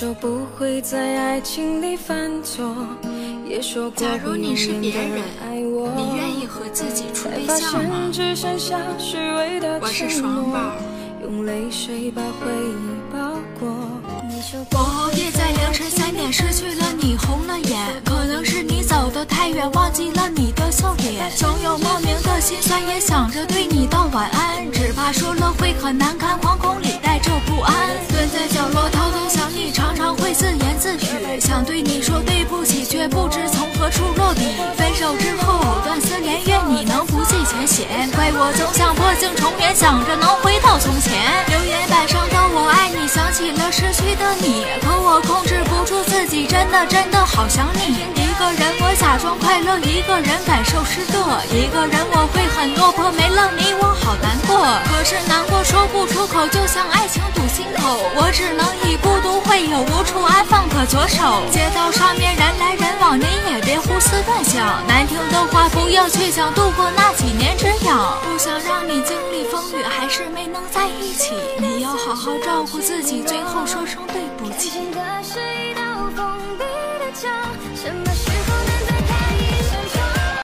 说不会在爱情里犯错，也说过假如你是别人，爱我，你愿意和自己处对象吗现？只剩下虚伪的我是双宝，用泪水把回忆包裹。你说我熬夜在凌晨三点失去了你，红了眼。可能是你走得太远，忘记了你的笑脸。总有莫名的心酸，也想着对你道晚安，只怕说了会很难堪，惶恐里带着不安。你说对不起，却不知从何处落笔。分手之后藕断丝连，愿你能不计前嫌。怪我总想破镜重圆，想着能回到从前。留言板上的我爱你，想起了失去的你，可我控制不住自己，真的真的好想你。一个人我假装快乐一个人感受失落一个人我会很落魄没了你我好难过可是难过说不出口就像爱情堵心口我只能以孤独会有无处安放的左手。街道上面人来人往你也别胡思乱想难听的话不要去讲度过那几年之痒不想让你经历风雨还是没能在一起你要好好照顾自己最后说声对不起是一道封闭的墙什么